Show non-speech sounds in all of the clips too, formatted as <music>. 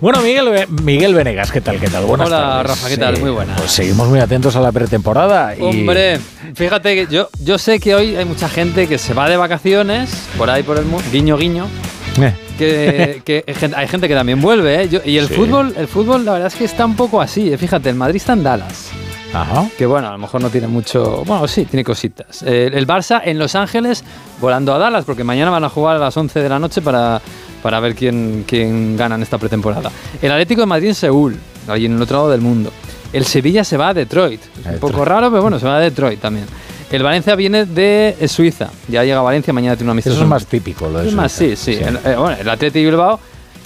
Bueno, Miguel, Miguel Venegas, ¿qué tal? ¿Qué tal? Buenas Hola, Rafa, ¿qué tal? Muy buenas. Pues seguimos muy atentos a la pretemporada. Hombre, fíjate que yo, yo sé que hoy hay mucha gente que se va de vacaciones por ahí por el mundo, guiño, guiño. Eh. Que, <laughs> hay gente que también vuelve, ¿eh? y el fútbol, el fútbol, la verdad es que está un poco así. ¿eh? Fíjate, el Madrid está en Dallas. Ajá. Que bueno, a lo mejor no tiene mucho. Bueno, sí, tiene cositas. el Barça en Los Ángeles volando a Dallas, porque mañana van a jugar a las 11 de la noche para para ver quién, quién gana en esta pretemporada. El Atlético de Madrid en Seúl, allí en el otro lado del mundo. El Sevilla se va a Detroit. un poco raro, pero bueno, se va a Detroit también. El Valencia viene de Suiza. Ya llega a Valencia, mañana tiene una misión. Eso es más típico, lo de es más, sí, sí. El, eh, bueno, el Atlético Bilbao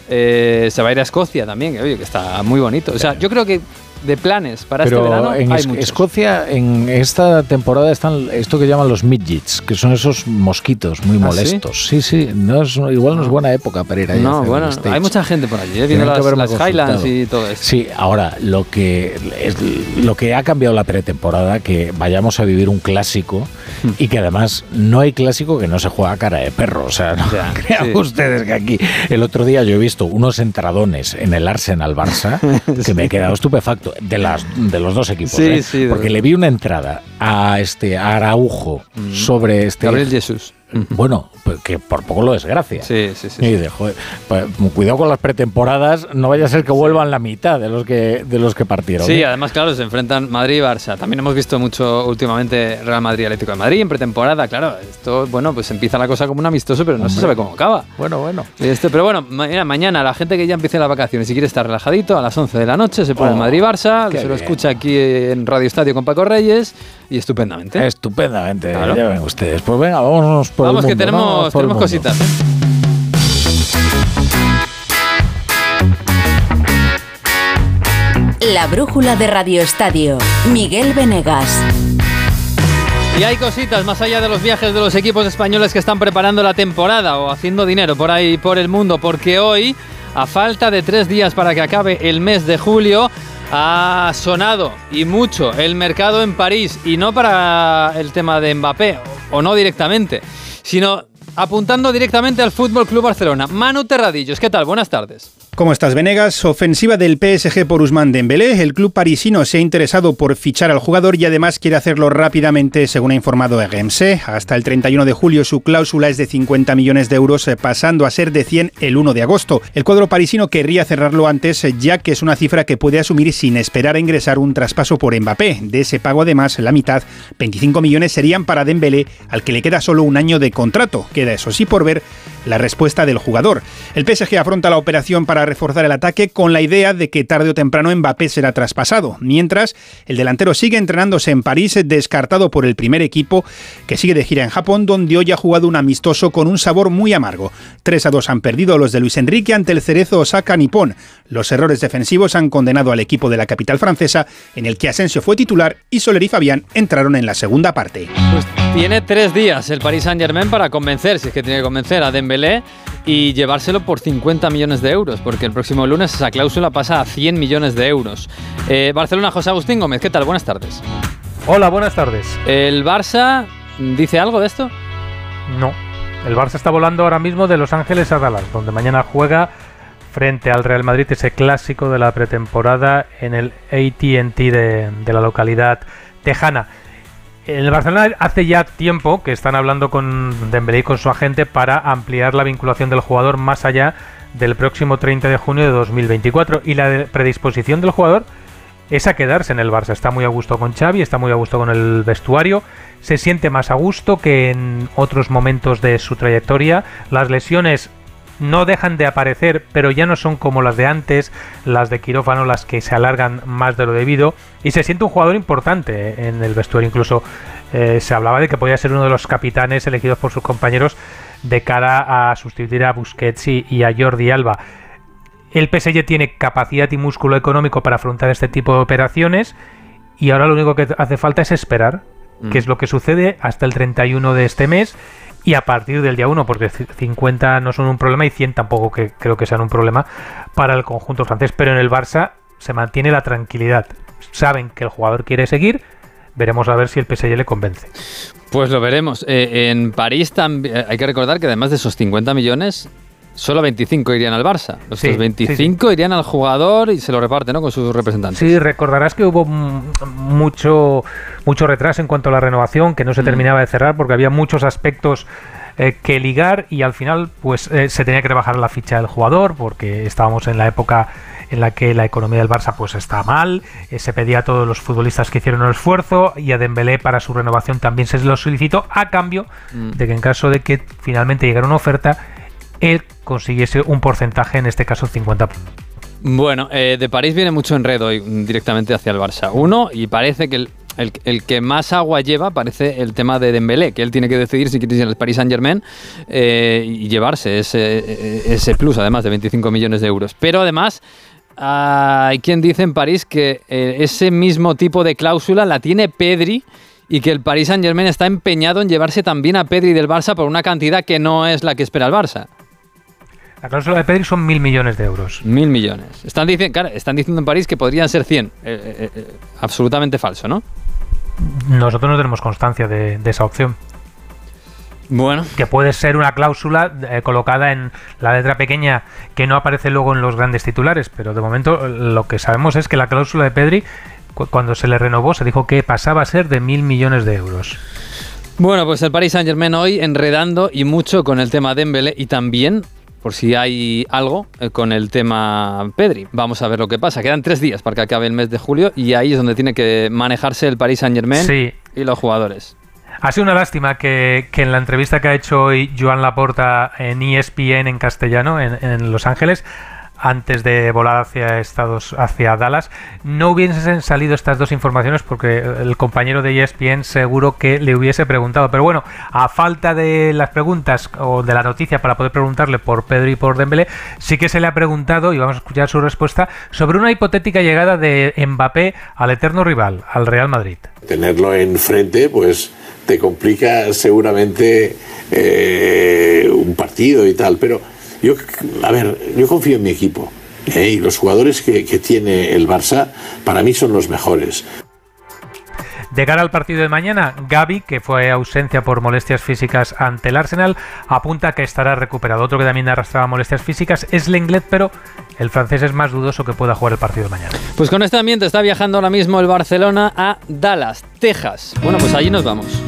eh, se va a ir a Escocia también, que, oye, que está muy bonito. O sea, yo creo que de planes para este verano. En Escocia, en esta temporada están esto que llaman los midgets, que son esos mosquitos muy ¿Ah, molestos. ¿sí? sí, no es, igual no es buena época para ir allá. No, bueno, hay mucha gente por allí, ¿eh? viene las, las Highlands y todo eso. Sí, ahora lo que es, lo que ha cambiado la pretemporada, que vayamos a vivir un clásico hmm. y que además no hay clásico que no se juega a cara de perro. O sea, no <laughs> <laughs> crean ustedes que aquí el otro día yo he visto unos entradones en el Arsenal Barça <laughs> que me he quedado estupefacto de, las, de los dos equipos. ¿eh? porque le vi una entrada a este Araujo mm. sobre este. Gabriel Jesús. Bueno, pues que por poco lo desgracia. Sí, sí, sí. Y pues, cuidado con las pretemporadas, no vaya a ser que vuelvan la mitad de los que de los que partieron. Sí, ¿eh? además, claro, se enfrentan Madrid y Barça. También hemos visto mucho últimamente Real Madrid Atlético de Madrid en pretemporada, claro. Esto, bueno, pues empieza la cosa como un amistoso, pero no se sabe cómo acaba. Bueno, bueno. Este, pero bueno, mañana la gente que ya empiece las vacaciones y quiere estar relajadito, a las 11 de la noche se pone oh, Madrid-Barça, se lo escucha aquí en Radio Estadio con Paco Reyes y estupendamente. Estupendamente, ya ven ustedes. Pues venga, vámonos por Vamos el que tenemos, tenemos cositas. ¿eh? La brújula de Radio Estadio. Miguel Venegas. Y hay cositas más allá de los viajes de los equipos españoles que están preparando la temporada o haciendo dinero por ahí por el mundo, porque hoy, a falta de tres días para que acabe el mes de julio, ha sonado y mucho el mercado en París y no para el tema de Mbappé o no directamente, sino apuntando directamente al Fútbol Club Barcelona. Manu Terradillos, ¿qué tal? Buenas tardes. ¿Cómo estás, Venegas? Ofensiva del PSG por Usman Dembélé. El club parisino se ha interesado por fichar al jugador y además quiere hacerlo rápidamente, según ha informado RMC. Hasta el 31 de julio su cláusula es de 50 millones de euros, eh, pasando a ser de 100 el 1 de agosto. El cuadro parisino querría cerrarlo antes, eh, ya que es una cifra que puede asumir sin esperar a ingresar un traspaso por Mbappé. De ese pago, además, la mitad, 25 millones, serían para Dembélé, al que le queda solo un año de contrato. Queda eso sí por ver la respuesta del jugador. El PSG afronta la operación para reforzar el ataque con la idea de que tarde o temprano Mbappé será traspasado, mientras el delantero sigue entrenándose en París, descartado por el primer equipo, que sigue de gira en Japón, donde hoy ha jugado un amistoso con un sabor muy amargo. 3 a 2 han perdido los de Luis Enrique ante el cerezo Osaka Nippon. Los errores defensivos han condenado al equipo de la capital francesa, en el que Asensio fue titular y Soler y Fabián entraron en la segunda parte. Pues tiene tres días el Paris Saint Germain para convencer, si es que tiene que convencer a Dembélé y llevárselo por 50 millones de euros, porque el próximo lunes esa cláusula pasa a 100 millones de euros. Eh, Barcelona, José Agustín Gómez, ¿qué tal? Buenas tardes. Hola, buenas tardes. ¿El Barça dice algo de esto? No. El Barça está volando ahora mismo de Los Ángeles a Dallas, donde mañana juega frente al Real Madrid ese clásico de la pretemporada en el ATT de, de la localidad tejana. El Barcelona hace ya tiempo que están hablando con Dembélé y con su agente para ampliar la vinculación del jugador más allá del próximo 30 de junio de 2024 y la predisposición del jugador es a quedarse en el Barça. Está muy a gusto con Xavi, está muy a gusto con el vestuario, se siente más a gusto que en otros momentos de su trayectoria. Las lesiones no dejan de aparecer, pero ya no son como las de antes, las de quirófano, las que se alargan más de lo debido, y se siente un jugador importante en el vestuario. Incluso eh, se hablaba de que podía ser uno de los capitanes elegidos por sus compañeros de cara a sustituir a Busquets y, a Jordi Alba. El PSG tiene capacidad y músculo económico para afrontar este tipo de operaciones y ahora lo único que hace falta es esperar, que es mm. lo que sucede hasta el 31 de este mes y a partir del día 1, porque 50 no son un problema y 100 tampoco que creo que sean un problema para el conjunto francés, pero en el Barça se mantiene la tranquilidad. Saben que el jugador quiere seguir, veremos a ver si el PSG le convence. Pues lo veremos. Eh, en París también hay que recordar que además de esos 50 millones, solo 25 irían al Barça. Los 25 irían al jugador y se lo reparten ¿no? con sus representantes. Sí, recordarás que hubo mucho, mucho retraso en cuanto a la renovación, que no se mm. terminaba de cerrar porque había muchos aspectos eh, que ligar y al final pues eh, se tenía que rebajar la ficha del jugador porque estábamos en la época en la que la economía del Barça pues está mal, eh, se pedía a todos los futbolistas que hicieron el esfuerzo y a Dembélé para su renovación también se lo solicitó a cambio mm. de que en caso de que finalmente llegara una oferta consiguiese un porcentaje, en este caso 50%. Bueno, de París viene mucho enredo directamente hacia el Barça. Uno, y parece que el, el, que más agua lleva parece el tema de Dembélé, que él tiene que decidir si quiere ir al Paris Saint Germain eh, y llevarse ese, ese plus, además de 25 millones de euros. Pero además hay quien dice en París que eh, ese mismo tipo de cláusula la tiene Pedri y que el Paris Saint Germain está empeñado en llevarse también a Pedri del Barça por una cantidad que no es la que espera el Barça. La cláusula de Pedri son mil millones de euros. Mil millones. Están, diciendo, están diciendo en París que podrían ser 100. Eh, absolutamente falso, ¿no? Nosotros no tenemos constancia de, esa opción. Bueno. Que puede ser una cláusula eh, colocada en la letra pequeña que no aparece luego en los grandes titulares, pero de momento lo que sabemos es que la cláusula de Pedri, cuando se le renovó, se dijo que pasaba a ser de mil millones de euros. Bueno, pues el Paris Saint Germain hoy enredando y mucho con el tema Dembélé y también por si hay algo eh, con el tema Pedri. Vamos a ver lo que pasa. Quedan tres días para que acabe el mes de julio y ahí es donde tiene que manejarse el Paris Saint Germain y los jugadores. Ha sido una lástima que, en la entrevista que ha hecho hoy Joan Laporta en ESPN en castellano, en Los Ángeles, antes de volar hacia Estados, hacia Dallas, no hubiesen salido estas dos informaciones porque el compañero de ESPN seguro que le hubiese preguntado. Pero bueno, a falta de las preguntas o de la noticia para poder preguntarle por Pedro y por Dembélé, sí que se le ha preguntado y vamos a escuchar su respuesta sobre una hipotética llegada de Mbappé al eterno rival, al Real Madrid. Tenerlo enfrente, pues te complica seguramente eh, un partido y tal, pero yo, a ver, yo confío en mi equipo. ¿eh? Y los jugadores que, tiene el Barça, para mí son los mejores. De cara al partido de mañana, Gaby, que fue ausencia por molestias físicas ante el Arsenal, apunta que estará recuperado. Otro que también arrastraba molestias físicas es Lenglet, pero el francés es más dudoso que pueda jugar el partido de mañana. Pues con este ambiente está viajando ahora mismo el Barcelona a Dallas, Texas. Bueno, pues allí nos vamos.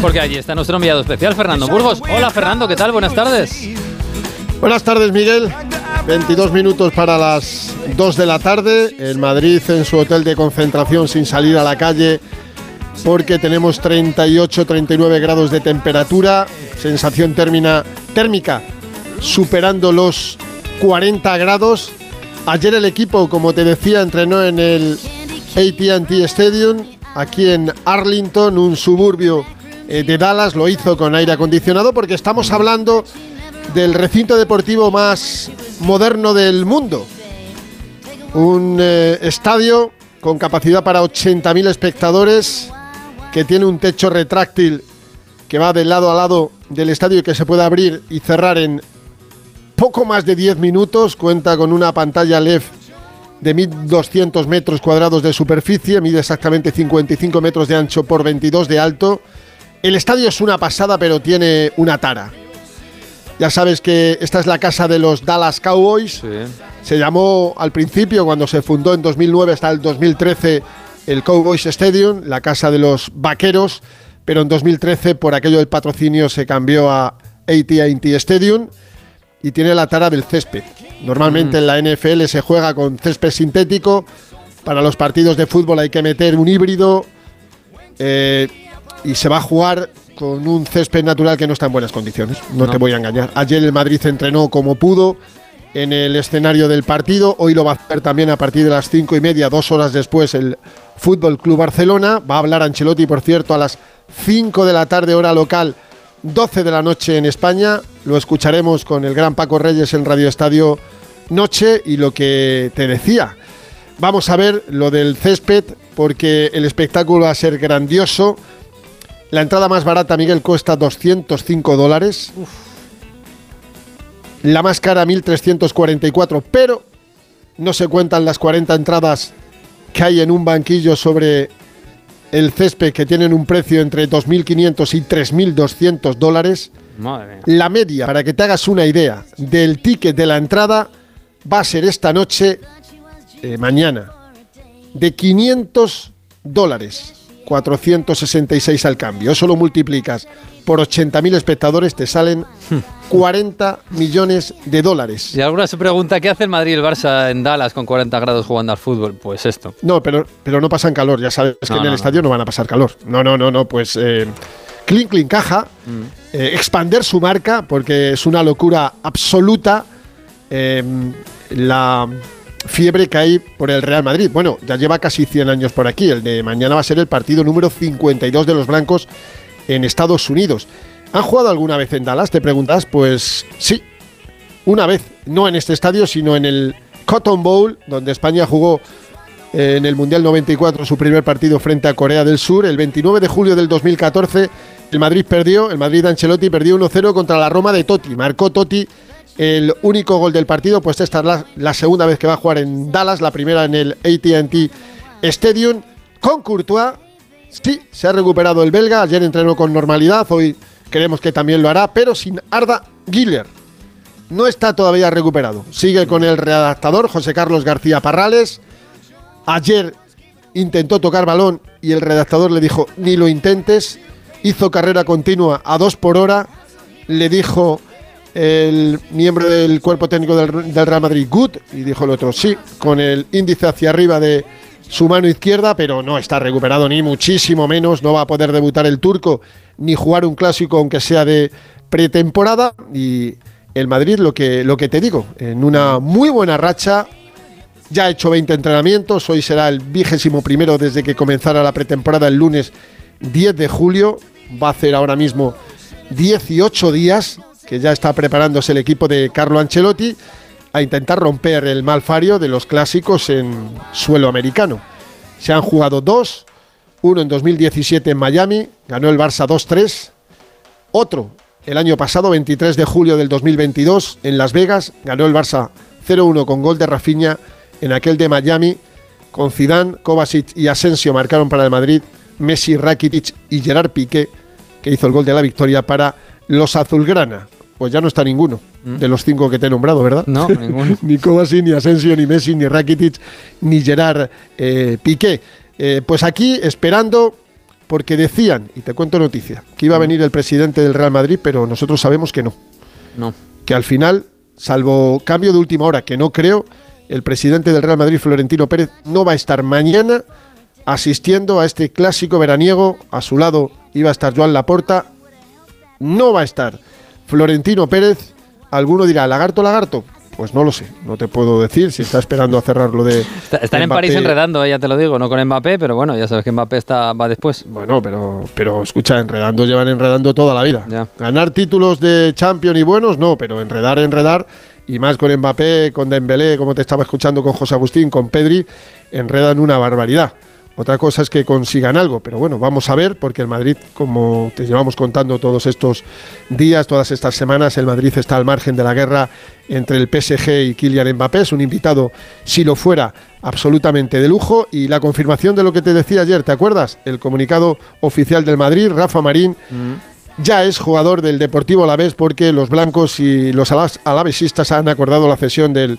Porque allí está nuestro enviado especial, Fernando Burgos. Hola Fernando, ¿qué tal? Buenas tardes. Buenas tardes, Miguel. 22 minutos para las 2 de la tarde. En Madrid, en su hotel de concentración, sin salir a la calle, porque tenemos 38-39 grados de temperatura, sensación térmica superando los 40 grados. Ayer el equipo, como te decía, entrenó en el ATT Stadium aquí en Arlington, un suburbio eh, de Dallas, lo hizo con aire acondicionado porque estamos hablando del recinto deportivo más moderno del mundo. Un eh, estadio con capacidad para 80.000 espectadores, que tiene un techo retráctil que va de lado a lado del estadio y que se puede abrir y cerrar en poco más de 10 minutos, cuenta con una pantalla LED de 1.200 metros cuadrados de superficie, mide exactamente 55 metros de ancho por 22 de alto. El estadio es una pasada, pero tiene una tara. Ya sabes que esta es la casa de los Dallas Cowboys. Se llamó al principio, cuando se fundó en 2009 hasta el 2013, el Cowboys Stadium, la casa de los vaqueros, pero en 2013, por aquello del patrocinio, se cambió a ATT Stadium y tiene la tara del césped. Normalmente en la NFL se juega con césped sintético. Para los partidos de fútbol hay que meter un híbrido. Eh, y se va a jugar con un césped natural que no está en buenas condiciones. No, te voy a engañar. Ayer el Madrid entrenó como pudo en el escenario del partido. Hoy lo va a hacer también a partir de las cinco y media, dos horas después, el Fútbol Club Barcelona. Va a hablar Ancelotti, por cierto, a las 5 de la tarde, hora local, 12 de la noche en España. Lo escucharemos con el gran Paco Reyes en Radio Estadio Noche y lo que te decía. Vamos a ver lo del césped porque el espectáculo va a ser grandioso. La entrada más barata, Miguel, cuesta 205 dólares. La más cara, 1.344, pero no se cuentan las 40 entradas que hay en un banquillo sobre el césped que tienen un precio entre 2.500 y 3.200 dólares. La media, para que te hagas una idea, del ticket de la entrada va a ser esta noche, eh, mañana, de 500 dólares. 466 al cambio. Eso lo multiplicas por 80.000 espectadores, te salen <laughs> 40 millones de dólares. Y alguna se pregunta, ¿qué hace el Madrid y el Barça en Dallas con 40 grados jugando al fútbol? Pues esto. No, pero, pero no pasan calor, ya sabes que en el estadio no van a pasar calor. No, no, no, no, pues... Eh, Clean Clean Caja, mm. Eh, expander su marca, porque es una locura absoluta eh, la fiebre que hay por el Real Madrid. Bueno, ya lleva casi 100 años por aquí. El de mañana va a ser el partido número 52 de los blancos en Estados Unidos. ¿Han jugado alguna vez en Dallas? Te preguntas. Pues sí, una vez, no en este estadio, sino en el Cotton Bowl, donde España jugó en el Mundial 94 su primer partido frente a Corea del Sur. El 29 de julio del 2014 el Madrid perdió, el Madrid de Ancelotti perdió 1-0 contra la Roma de Totti. Marcó Totti el único gol del partido, pues esta es la, segunda vez que va a jugar en Dallas, la primera en el ATT Stadium con Courtois. Sí, se ha recuperado el belga, ayer entrenó con normalidad, hoy creemos que también lo hará, pero sin Arda Giller. No está todavía recuperado. Sigue con el redactador José Carlos García Parrales. Ayer intentó tocar balón y el redactador le dijo, ni lo intentes hizo carrera continua a dos por hora, le dijo el miembro del cuerpo técnico del, Real Madrid, good, y dijo el otro, sí, con el índice hacia arriba de su mano izquierda, pero no está recuperado ni muchísimo menos, no va a poder debutar el turco ni jugar un clásico aunque sea de pretemporada. Y el Madrid lo que, lo que te digo, en una muy buena racha, ya ha hecho 20 entrenamientos, hoy será el vigésimo primero desde que comenzara la pretemporada el lunes 10 de julio, va a hacer ahora mismo 18 días que ya está preparándose el equipo de Carlo Ancelotti a intentar romper el malfario de los clásicos en suelo americano. Se han jugado dos, uno en 2017 en Miami, ganó el Barça 2-3, otro el año pasado, 23 de julio del 2022, en Las Vegas, ganó el Barça 0-1 con gol de Rafinha, en aquel de Miami, con Zidane, Kovacic y Asensio marcaron para el Madrid Messi, Rakitic y Gerard Piqué, que hizo el gol de la victoria para los azulgrana. Pues ya no está ninguno mm. de los cinco que te he nombrado, ¿verdad? No, <laughs> ninguno. ni Kovacic, ni Asensio, ni Messi, ni Rakitic, ni Gerard eh, Piqué. Eh, pues aquí esperando, porque decían, y te cuento noticia, que iba a mm. venir el presidente del Real Madrid, pero nosotros sabemos que no. No. Que al final, salvo cambio de última hora, que no creo, el presidente del Real Madrid, Florentino Pérez, no va a estar mañana asistiendo a este clásico veraniego. A su lado iba a estar Joan Laporta. No va a estar Florentino Pérez. Alguno dirá, ¿lagarto, lagarto? Pues no lo sé, no te puedo decir si está esperando a cerrarlo de. están en París enredando, eh, ya te lo digo, no con Mbappé, pero bueno, ya sabes que Mbappé está, va después. Bueno, pero, pero escucha, enredando llevan enredando toda la vida. Ganar títulos de Champions y buenos, no, pero enredar, enredar, y más con Mbappé, con Dembélé, como te estaba escuchando con José Agustín, con Pedri, enredan una barbaridad. Otra cosa es que consigan algo, pero bueno, vamos a ver, porque el Madrid, como te llevamos contando todos estos días, todas estas semanas, el Madrid está al margen de la guerra entre el PSG y Kylian Mbappé. Es un invitado, si lo fuera, absolutamente de lujo. Y la confirmación de lo que te decía ayer, ¿te acuerdas? El comunicado oficial del Madrid, Rafa Marín. Mm. Ya es jugador del Deportivo Alavés porque los blancos y los alavesistas han acordado la cesión del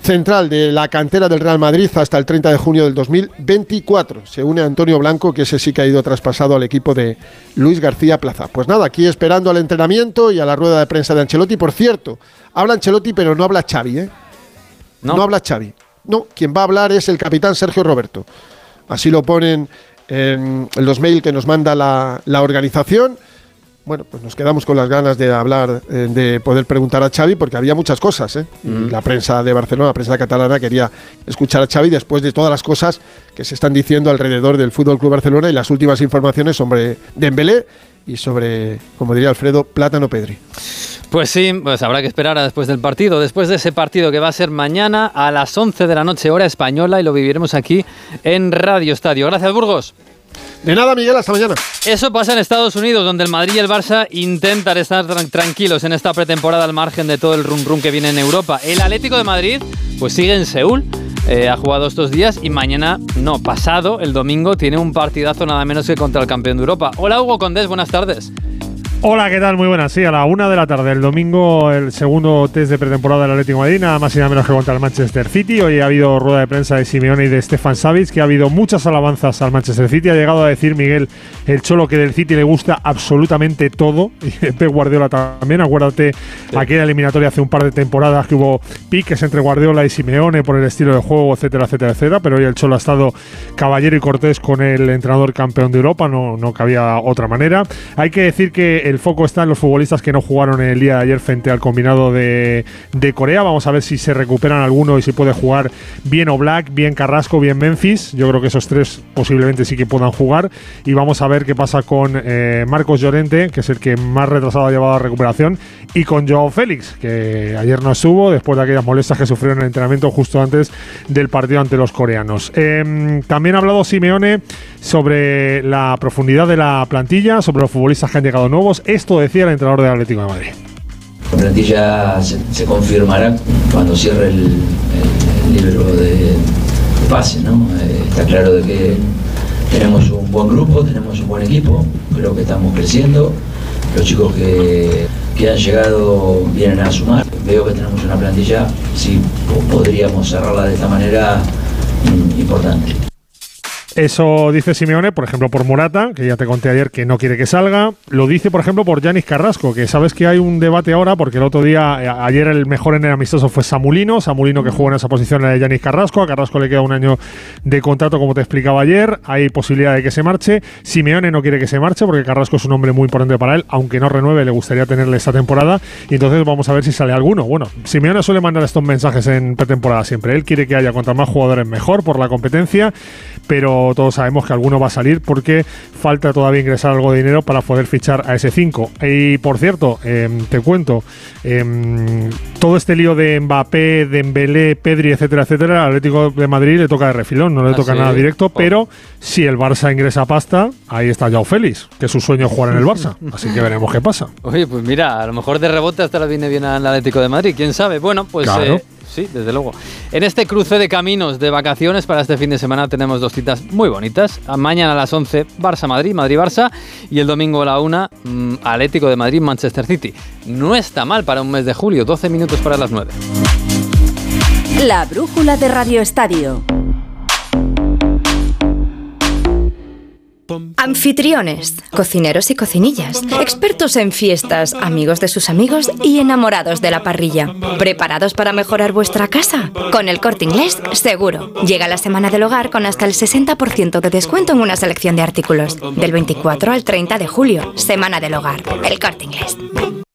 central de la cantera del Real Madrid hasta el 30 de junio del 2024. Se une Antonio Blanco, que ese sí que ha ido traspasado al equipo de Luis García Plaza. Pues nada, aquí esperando al entrenamiento y a la rueda de prensa de Ancelotti. Por cierto, habla Ancelotti, pero no habla Xavi, ¿eh? No, habla Xavi. No, quien va a hablar es el capitán Sergio Roberto. Así lo ponen en los mails que nos manda la, la organización bueno, pues nos quedamos con las ganas de hablar, eh, de poder preguntar a Xavi, porque había muchas cosas. ¿eh? Mm. La prensa de Barcelona, la prensa catalana quería escuchar a Xavi después de todas las cosas que se están diciendo alrededor del Fútbol Club Barcelona y las últimas informaciones sobre Dembélé y sobre, como diría Alfredo, Plátano Pedri. Pues sí, pues habrá que esperar a después del partido, después de ese partido que va a ser mañana a las 11 de la noche hora española y lo viviremos aquí en Radio Estadio. Gracias, Burgos. De nada, Miguel, hasta mañana. Eso pasa en Estados Unidos, donde el Madrid y el Barça intentan estar tranquilos en esta pretemporada al margen de todo el rum rum que viene en Europa. El Atlético de Madrid, pues sigue en Seúl Eh, ha jugado estos días y mañana, no, pasado, el domingo, tiene un partidazo nada menos que contra el campeón de Europa. Hola Hugo Condés, buenas tardes. Hola, ¿qué tal? Muy buenas. Sí, a la una de la tarde, el domingo, el segundo test de pretemporada del Atlético de Madrid, nada más y nada menos que contra el Manchester City. Hoy ha habido rueda de prensa de Simeone y de Stefan Savic, que ha habido muchas alabanzas al Manchester City. Ha llegado a decir Miguel el Cholo que del City le gusta absolutamente todo. Y <laughs> Pep Guardiola también. Acuérdate aquella eliminatoria hace un par de temporadas que hubo piques entre Guardiola y Simeone por el estilo de juego, etcétera, etcétera, etcétera. Pero hoy el Cholo ha estado caballero y cortés con el entrenador campeón de Europa. No, no cabía otra manera. Hay que decir que el foco está en los futbolistas que no jugaron el día de ayer frente al combinado de, Corea. Vamos a ver si se recuperan alguno y si puede jugar bien Black, bien Carrasco, bien Memphis. Yo creo que esos tres posiblemente sí que puedan jugar. Y vamos a ver qué pasa con eh, Marcos Llorente, que es el que más retrasado ha llevado a recuperación, y con Joao Félix, que ayer no estuvo después de aquellas molestias que sufrió en el entrenamiento justo antes del partido ante los coreanos. Em, también ha hablado Simeone sobre la profundidad de la plantilla, sobre los futbolistas que han llegado nuevos. Esto decía el entrenador del Atlético de Madrid. La plantilla se, confirmará cuando cierre el, libro de, pase, ¿no? Eh, está claro de que tenemos un buen grupo, tenemos un buen equipo, creo que estamos creciendo. Los chicos que, que han llegado vienen a sumar. Veo que tenemos una plantilla, si podríamos cerrarla de esta manera, importante. Eso dice Simeone, por ejemplo, por Morata, que ya te conté ayer que no quiere que salga. Lo dice, por ejemplo, por Yanis Carrasco, que sabes que hay un debate ahora, porque el otro día, eh, ayer el mejor en el amistoso fue Samulino. Samulino que jugó en esa posición de Yanis Carrasco. A Carrasco le queda un año de contrato, como te explicaba ayer. Hay posibilidad de que se marche. Simeone no quiere que se marche, porque Carrasco es un hombre muy importante para él, aunque no renueve, le gustaría tenerle esta temporada. Y entonces vamos a ver si sale alguno. Bueno, Simeone suele mandar estos mensajes en pretemporada siempre. Él quiere que haya cuanto más jugadores mejor por la competencia, pero todos sabemos que alguno no va a salir porque falta todavía ingresar algo de dinero para poder fichar a ese 5. Y por cierto, em, te cuento, em, todo este lío de Mbappé, Dembélé, Pedri, etcétera, etcétera, al Atlético de Madrid le toca de refilón, no le ah, toca nada directo, oh. pero si el Barça ingresa pasta, ahí está Joao Félix, que es su sueño jugar en el Barça. <laughs> Así que veremos qué pasa. Oye, pues mira, a lo mejor de rebote hasta la viene bien al Atlético de Madrid, quién sabe. Bueno, pues eh, sí, desde luego. En este cruce de caminos de vacaciones para este fin de semana tenemos dos citas muy bonitas. Mañana a las 11, Barça-Madrid, Madrid-Barça. Y el domingo a la 1, mm, Atlético de Madrid-Manchester City. No está mal para un mes de julio, 12 minutos para las 9. La brújula de Radio Estadio. Anfitriones, cocineros y cocinillas, expertos en fiestas, amigos de sus amigos y enamorados de la parrilla. ¿Preparados para mejorar vuestra casa? Con el corte inglés, seguro. Llega la semana del hogar con hasta el 60% de descuento en una selección de artículos. Del 24 al 30 de julio, semana del hogar. El corte inglés.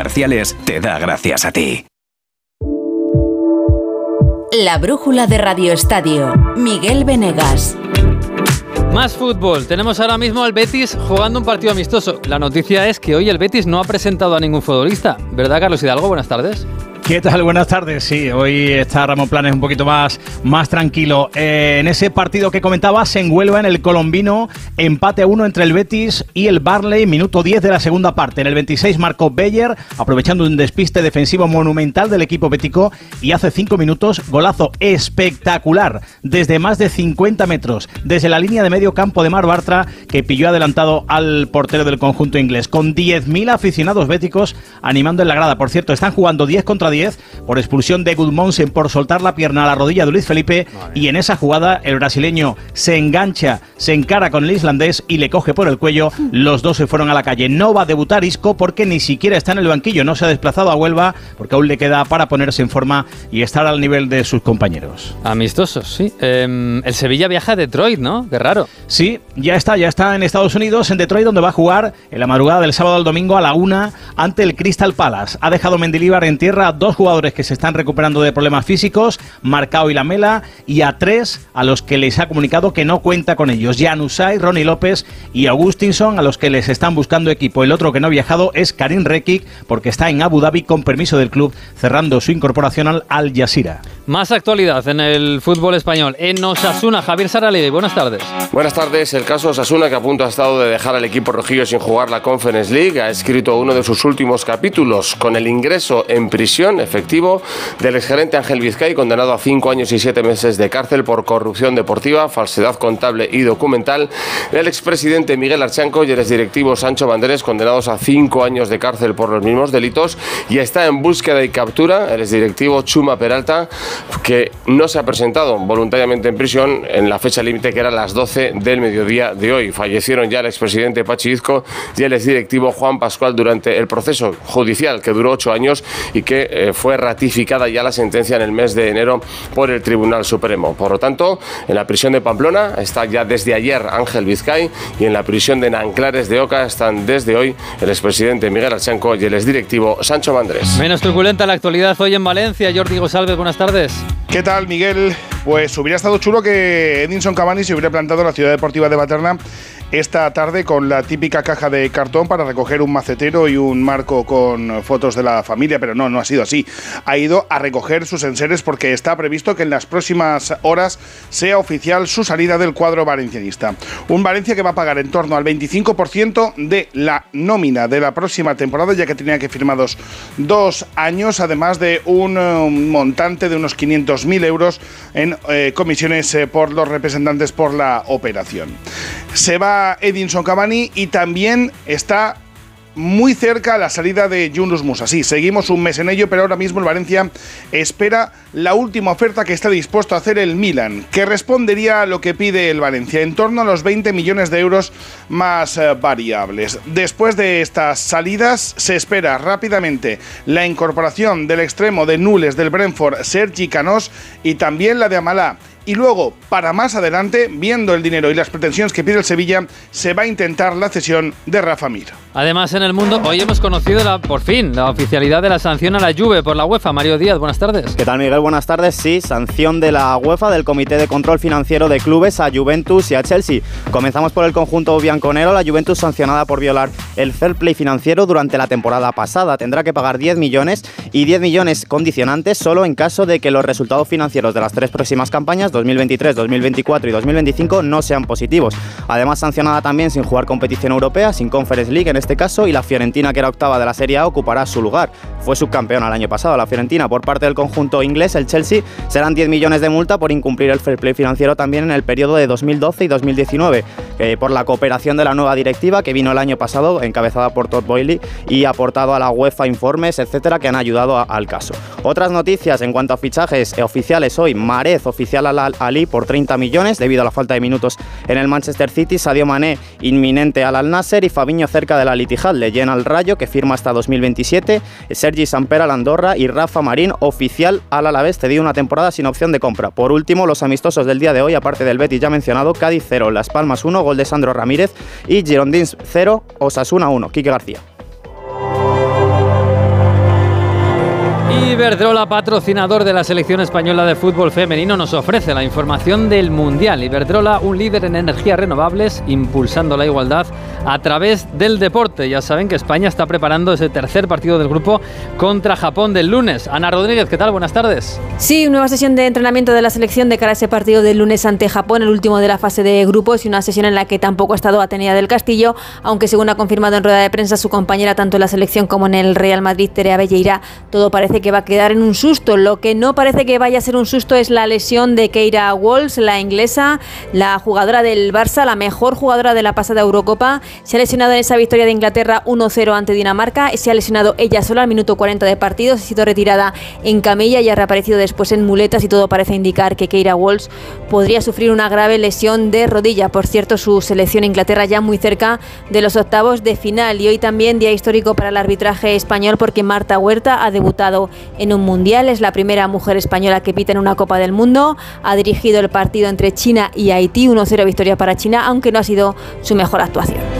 comerciales te da gracias a ti. La brújula de Radio Estadio, Miguel Venegas. Más fútbol. Tenemos ahora mismo al Betis jugando un partido amistoso. La noticia es que hoy el Betis no ha presentado a ningún futbolista. ¿Verdad, Carlos Hidalgo? Buenas tardes. ¿Qué tal? Buenas tardes. Sí, hoy está Ramón Planes un poquito más, más tranquilo. Eh, en ese partido que comentaba, se envuelva en el colombino, empate a uno entre el Betis y el Barley, minuto 10 de la segunda parte. En el 26 marcó Beyer, aprovechando un despiste defensivo monumental del equipo bético y hace 5 minutos, golazo espectacular, desde más de 50 metros, desde la línea de medio campo de Mar Bartra, que pilló adelantado al portero del conjunto inglés, con 10.000 aficionados béticos animando en la grada. Por cierto, están jugando 10 contra 10 por expulsión de Gudmonsen por soltar la pierna a la rodilla de Luis Felipe y en esa jugada el brasileño se engancha, se encara con el islandés y le coge por el cuello. Los dos se fueron a la calle. No va a debutar Isco porque ni siquiera está en el banquillo, no se ha desplazado a Huelva porque aún le queda para ponerse en forma y estar al nivel de sus compañeros. Amistosos, sí. Em, el Sevilla viaja a Detroit, ¿no? Qué raro. Sí, ya está, ya está en Estados Unidos, en Detroit, donde va a jugar en la madrugada del sábado al domingo a la una ante el Crystal Palace. Ha dejado Mendilibar en tierra dos dos jugadores que se están recuperando de problemas físicos, Marcao y Lamela, y a tres a los que les ha comunicado que no cuenta con ellos, Jan Usay, Ronnie López y Augustinson, a los que les están buscando equipo. El otro que no ha viajado es Karim Rekik, porque está en Abu Dhabi con permiso del club, cerrando su incorporación al Al Jazeera. Más actualidad en el fútbol español. En Osasuna, Javier Saralide, buenas tardes. Buenas tardes. El caso Osasuna, que a punto ha estado de dejar al equipo rojillo sin jugar la Conference League, ha escrito uno de sus últimos capítulos con el ingreso en prisión efectivo del exgerente Ángel Vizcay, condenado a cinco años y siete meses de cárcel por corrupción deportiva, falsedad contable y documental, el expresidente Miguel Archanco y el exdirectivo Sancho Banderes, condenados a cinco años de cárcel por los mismos delitos, y está en búsqueda y captura el exdirectivo Chuma Peralta, que no se ha presentado voluntariamente en prisión en la fecha límite que era las 12 del mediodía de hoy. Fallecieron ya el expresidente Pachi Izco y el exdirectivo Juan Pascual durante el proceso judicial que duró ocho años y que eh, fue ratificada ya la sentencia en el mes de enero por el Tribunal Supremo. Por lo tanto, en la prisión de Pamplona está ya desde ayer Ángel Vizcay y en la prisión de Nanclares de Oca están desde hoy el expresidente Miguel Archanco y el exdirectivo Sancho Mandrés. Menos truculenta la actualidad hoy en Valencia. Jordi González, buenas tardes. ¿Qué tal, Miguel? Pues hubiera estado chulo que Edinson Cavani se hubiera plantado en la ciudad deportiva de Paterna esta tarde con la típica caja de cartón para recoger un macetero y un marco con fotos de la familia, pero no, no ha sido así. Ha ido a recoger sus enseres porque está previsto que en las próximas horas sea oficial su salida del cuadro valencianista. Un Valencia que va a pagar en torno al 25% de la nómina de la próxima temporada, ya que tenía que firmados dos años, además de un eh, montante de unos 500.000 euros en eh, comisiones eh, por los representantes por la operación. Se va Edinson Cavani y también está muy cerca la salida de Yunus Musa. Sí, seguimos un mes en ello, pero ahora mismo el Valencia espera la última oferta que está dispuesto a hacer el Milan, que respondería a lo que pide el Valencia, en torno a los 20 millones de euros más eh, variables. Después de estas salidas, se espera rápidamente la incorporación del extremo de Nules del Brentford, Sergi Canós, y también la de Amalá y luego, para más adelante, viendo el dinero y las pretensiones que pide el Sevilla, se va a intentar la cesión de Rafa Mir. Además, en el mundo, hoy hemos conocido la, por fin la oficialidad de la sanción a la Juve por la UEFA. Mario Díaz, buenas tardes. ¿Qué tal, Miguel? Buenas tardes. Sí, sanción de la UEFA del Comité de Control Financiero de Clubes a Juventus y a Chelsea. Comenzamos por el conjunto bianconero. La Juventus sancionada por violar el fair play financiero durante la temporada pasada. Tendrá que pagar 10 millones y 10 millones condicionantes solo en caso de que los resultados financieros de las tres próximas campañas 2023, 2024 y 2025 no sean positivos. Además, sancionada también sin jugar competición europea, sin Conference League en este caso, y la Fiorentina, que era octava de la Serie A, ocupará su lugar. Fue subcampeona el año pasado. La Fiorentina, por parte del conjunto inglés, el Chelsea, serán 10 millones de multa por incumplir el fair play financiero también en el periodo de 2012 y 2019, por la cooperación de la nueva directiva que vino el año pasado, encabezada por Todd Boyle y aportado a la UEFA informes, etcétera, que han ayudado al caso. Otras noticias en cuanto a fichajes oficiales hoy: Marez oficial a la Ali por 30 millones debido a la falta de minutos en el Manchester City, Sadio Mané inminente al Al Nasser y Fabiño cerca de la Litijal, llena al Rayo que firma hasta 2027, Sergi Samper al Andorra y Rafa Marín oficial al Alavés. Cedido una temporada sin opción de compra. Por último, los amistosos del día de hoy, aparte del Betis ya mencionado, Cádiz 0, Las Palmas 1, gol de Sandro Ramírez y Girondins 0, Osasuna 1, Quique García. Iberdrola, patrocinador de la selección española de fútbol femenino, nos ofrece la información del Mundial. Iberdrola, un líder en energías renovables, impulsando la igualdad a través del deporte. Ya saben que España está preparando ese tercer partido del grupo contra Japón del lunes. Ana Rodríguez, ¿qué tal? Buenas tardes. Sí, nueva sesión de entrenamiento de la selección de cara a ese partido del lunes ante Japón, el último de la fase de grupos y una sesión en la que tampoco ha estado Atenea del Castillo, aunque según ha confirmado en rueda de prensa su compañera tanto en la selección como en el Real Madrid, Terea Belleira, todo parece que va a quedar en un susto. Lo que no parece que vaya a ser un susto es la lesión de Keira Walsh, la inglesa, la jugadora del Barça, la mejor jugadora de la pasada Eurocopa. Se ha lesionado en esa victoria de Inglaterra 1-0 ante Dinamarca. Se ha lesionado ella sola al minuto 40 de partido. Se ha sido retirada en camilla y ha reaparecido después en muletas y todo parece indicar que Keira Walsh podría sufrir una grave lesión de rodilla. Por cierto, su selección Inglaterra ya muy cerca de los octavos de final. Y hoy también día histórico para el arbitraje español porque Marta Huerta ha debutado en un mundial. Es la primera mujer española que pita en una Copa del Mundo. Ha dirigido el partido entre China y Haití, 1-0 victoria para China, aunque no ha sido su mejor actuación.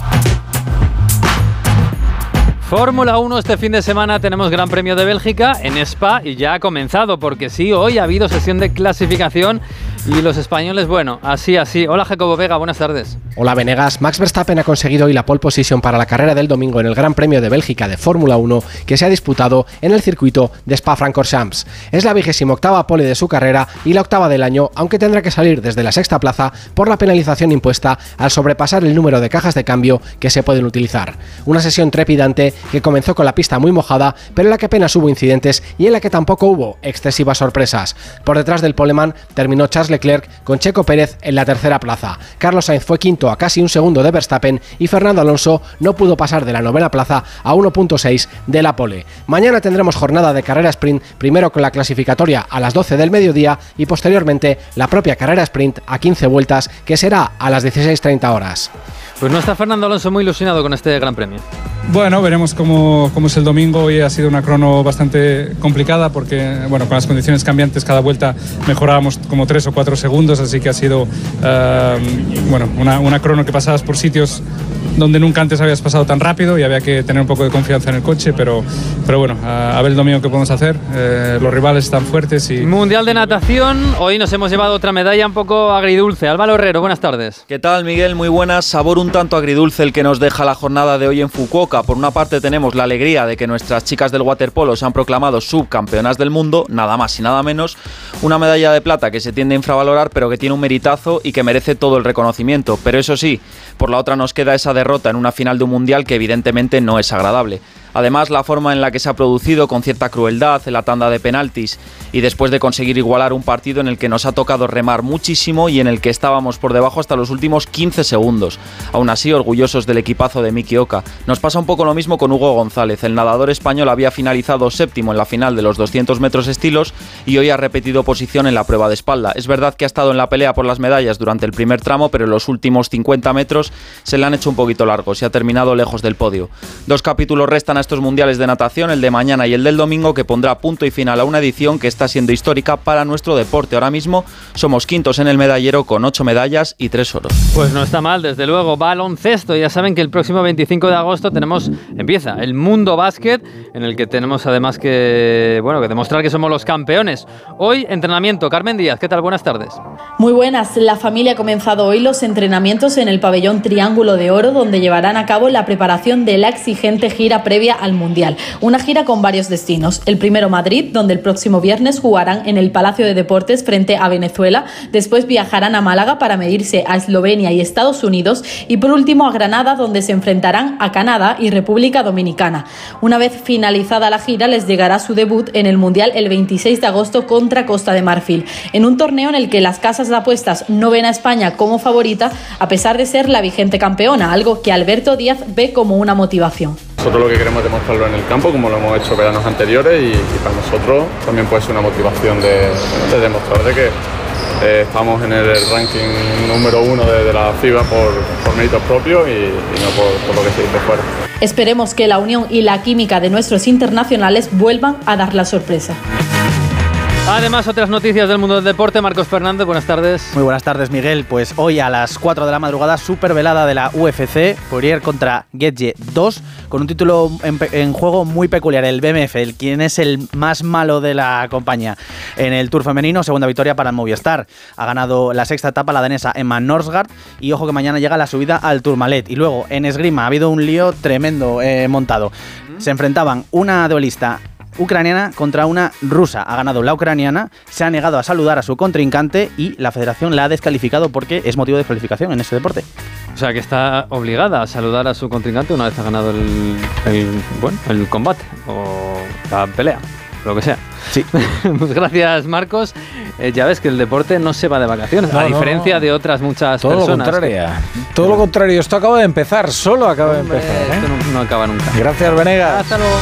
Fórmula 1 este fin de semana tenemos Gran Premio de Bélgica en Spa y ya ha comenzado porque sí, hoy ha habido sesión de clasificación y los españoles, bueno, así, así. Hola Jacobo Vega, buenas tardes. Hola Venegas, Max Verstappen ha conseguido hoy la pole position para la carrera del domingo en el Gran Premio de Bélgica de Fórmula 1 que se ha disputado en el circuito de Spa-Francorchamps. Es la vigésima octava pole de su carrera y la octava del año, aunque tendrá que salir desde la sexta plaza por la penalización impuesta al sobrepasar el número de cajas de cambio que se pueden utilizar. Una sesión trepidante que comenzó con la pista muy mojada, pero en la que apenas hubo incidentes y en la que tampoco hubo excesivas sorpresas. Por detrás del poleman terminó Charles Leclerc con Checo Pérez en la tercera plaza. Carlos Sainz fue quinto a casi un segundo de Verstappen y Fernando Alonso no pudo pasar de la novena plaza a 1.6 de la pole. Mañana tendremos jornada de carrera sprint, primero con la clasificatoria a las 12 del mediodía y posteriormente la propia carrera sprint a 15 vueltas que será a las 16.30 horas. Pues no está Fernando Alonso muy ilusionado con este Gran Premio. Bueno, veremos cómo, cómo, es el domingo. Hoy ha sido una crono bastante complicada porque, bueno, con las condiciones cambiantes cada vuelta mejorábamos como tres o cuatro segundos, así que ha sido, uh, bueno, una, una crono que pasabas por sitios donde nunca antes habías pasado tan rápido y había que tener un poco de confianza en el coche, pero, pero bueno, a, a ver el domingo qué podemos hacer. Eh, los rivales están fuertes y... Mundial de natación, hoy nos hemos llevado otra medalla un poco agridulce. Álvaro Herrero, buenas tardes. ¿Qué tal, Miguel? Muy buenas. Sabor un tanto agridulce el que nos deja la jornada de hoy en Fukuoka. Por una parte tenemos la alegría de que nuestras chicas del waterpolo se han proclamado subcampeonas del mundo, nada más y nada menos. Una medalla de plata que se tiende a infravalorar, pero que tiene un meritazo y que merece todo el reconocimiento. Pero eso sí, por la otra nos queda esa derrota en una final de un mundial que evidentemente no es agradable. Además, la forma en la que se ha producido con cierta crueldad en la tanda de penaltis y después de conseguir igualar un partido en el que nos ha tocado remar muchísimo y en el que estábamos por debajo hasta los últimos 15 segundos. Aún así, orgullosos del equipazo de Miki Oka. Nos pasa un poco lo mismo con Hugo González. El nadador español había finalizado séptimo en la final de los 200 metros estilos y hoy ha repetido posición en la prueba de espalda. Es verdad que ha estado en la pelea por las medallas durante el primer tramo, pero en los últimos 50 metros se le han hecho un poquito largos y ha terminado lejos del podio. Dos capítulos restan estos mundiales de natación, el de mañana y el del domingo, que pondrá punto y final a una edición que está siendo histórica para nuestro deporte. Ahora mismo somos quintos en el medallero con ocho medallas y tres oros. Pues no está mal, desde luego. Baloncesto, ya saben que el próximo 25 de agosto tenemos, empieza el Mundo Básquet, en el que tenemos además que, bueno, que demostrar que somos los campeones. Hoy, entrenamiento. Carmen Díaz, ¿qué tal? Buenas tardes. Muy buenas. La familia ha comenzado hoy los entrenamientos en el pabellón Triángulo de Oro, donde llevarán a cabo la preparación de la exigente gira previa al Mundial. Una gira con varios destinos. El primero Madrid, donde el próximo viernes jugarán en el Palacio de Deportes frente a Venezuela. Después viajarán a Málaga para medirse a Eslovenia y Estados Unidos. Y por último a Granada, donde se enfrentarán a Canadá y República Dominicana. Una vez finalizada la gira, les llegará su debut en el Mundial el 26 de agosto contra Costa de Marfil, en un torneo en el que las casas de apuestas no ven a España como favorita, a pesar de ser la vigente campeona, algo que Alberto Díaz ve como una motivación. Nosotros lo que queremos es demostrarlo en el campo, como lo hemos hecho veranos anteriores, y, para nosotros también puede ser una motivación de, de demostrar de que eh, estamos en el ranking número uno de, la FIBA por, méritos propios y, y no por, por lo que se dice fuera. Esperemos que la unión y la química de nuestros internacionales vuelvan a dar la sorpresa. Además, otras noticias del mundo del deporte. Marcos Fernández, buenas tardes. Muy buenas tardes, Miguel. Pues hoy a las 4 de la madrugada, super velada de la UFC, Poirier contra Getje 2, con un título en, juego muy peculiar, el BMF, el quien es el más malo de la compañía. En el Tour femenino, segunda victoria para el Movistar. Ha ganado la sexta etapa la danesa Emma Norsgaard y ojo que mañana llega la subida al Tourmalet. Y luego, en esgrima, ha habido un lío tremendo eh, montado. Se enfrentaban una duelista ucraniana contra una rusa. Ha ganado la ucraniana, se ha negado a saludar a su contrincante y la federación la ha descalificado porque es motivo de descalificación en ese deporte. O sea que está obligada a saludar a su contrincante una vez ha ganado el, el bueno, el combate o la pelea. lo que sea. Sí. <laughs> pues gracias, Marcos. Eh, ya ves que el deporte no se va de vacaciones, No, a no, diferencia no. de otras muchas Todo lo personas. contrario. Todo lo contrario. Esto acaba de empezar. Solo acaba de empezar. ¿eh? Esto no, no acaba nunca. Gracias, Venegas. Hasta luego.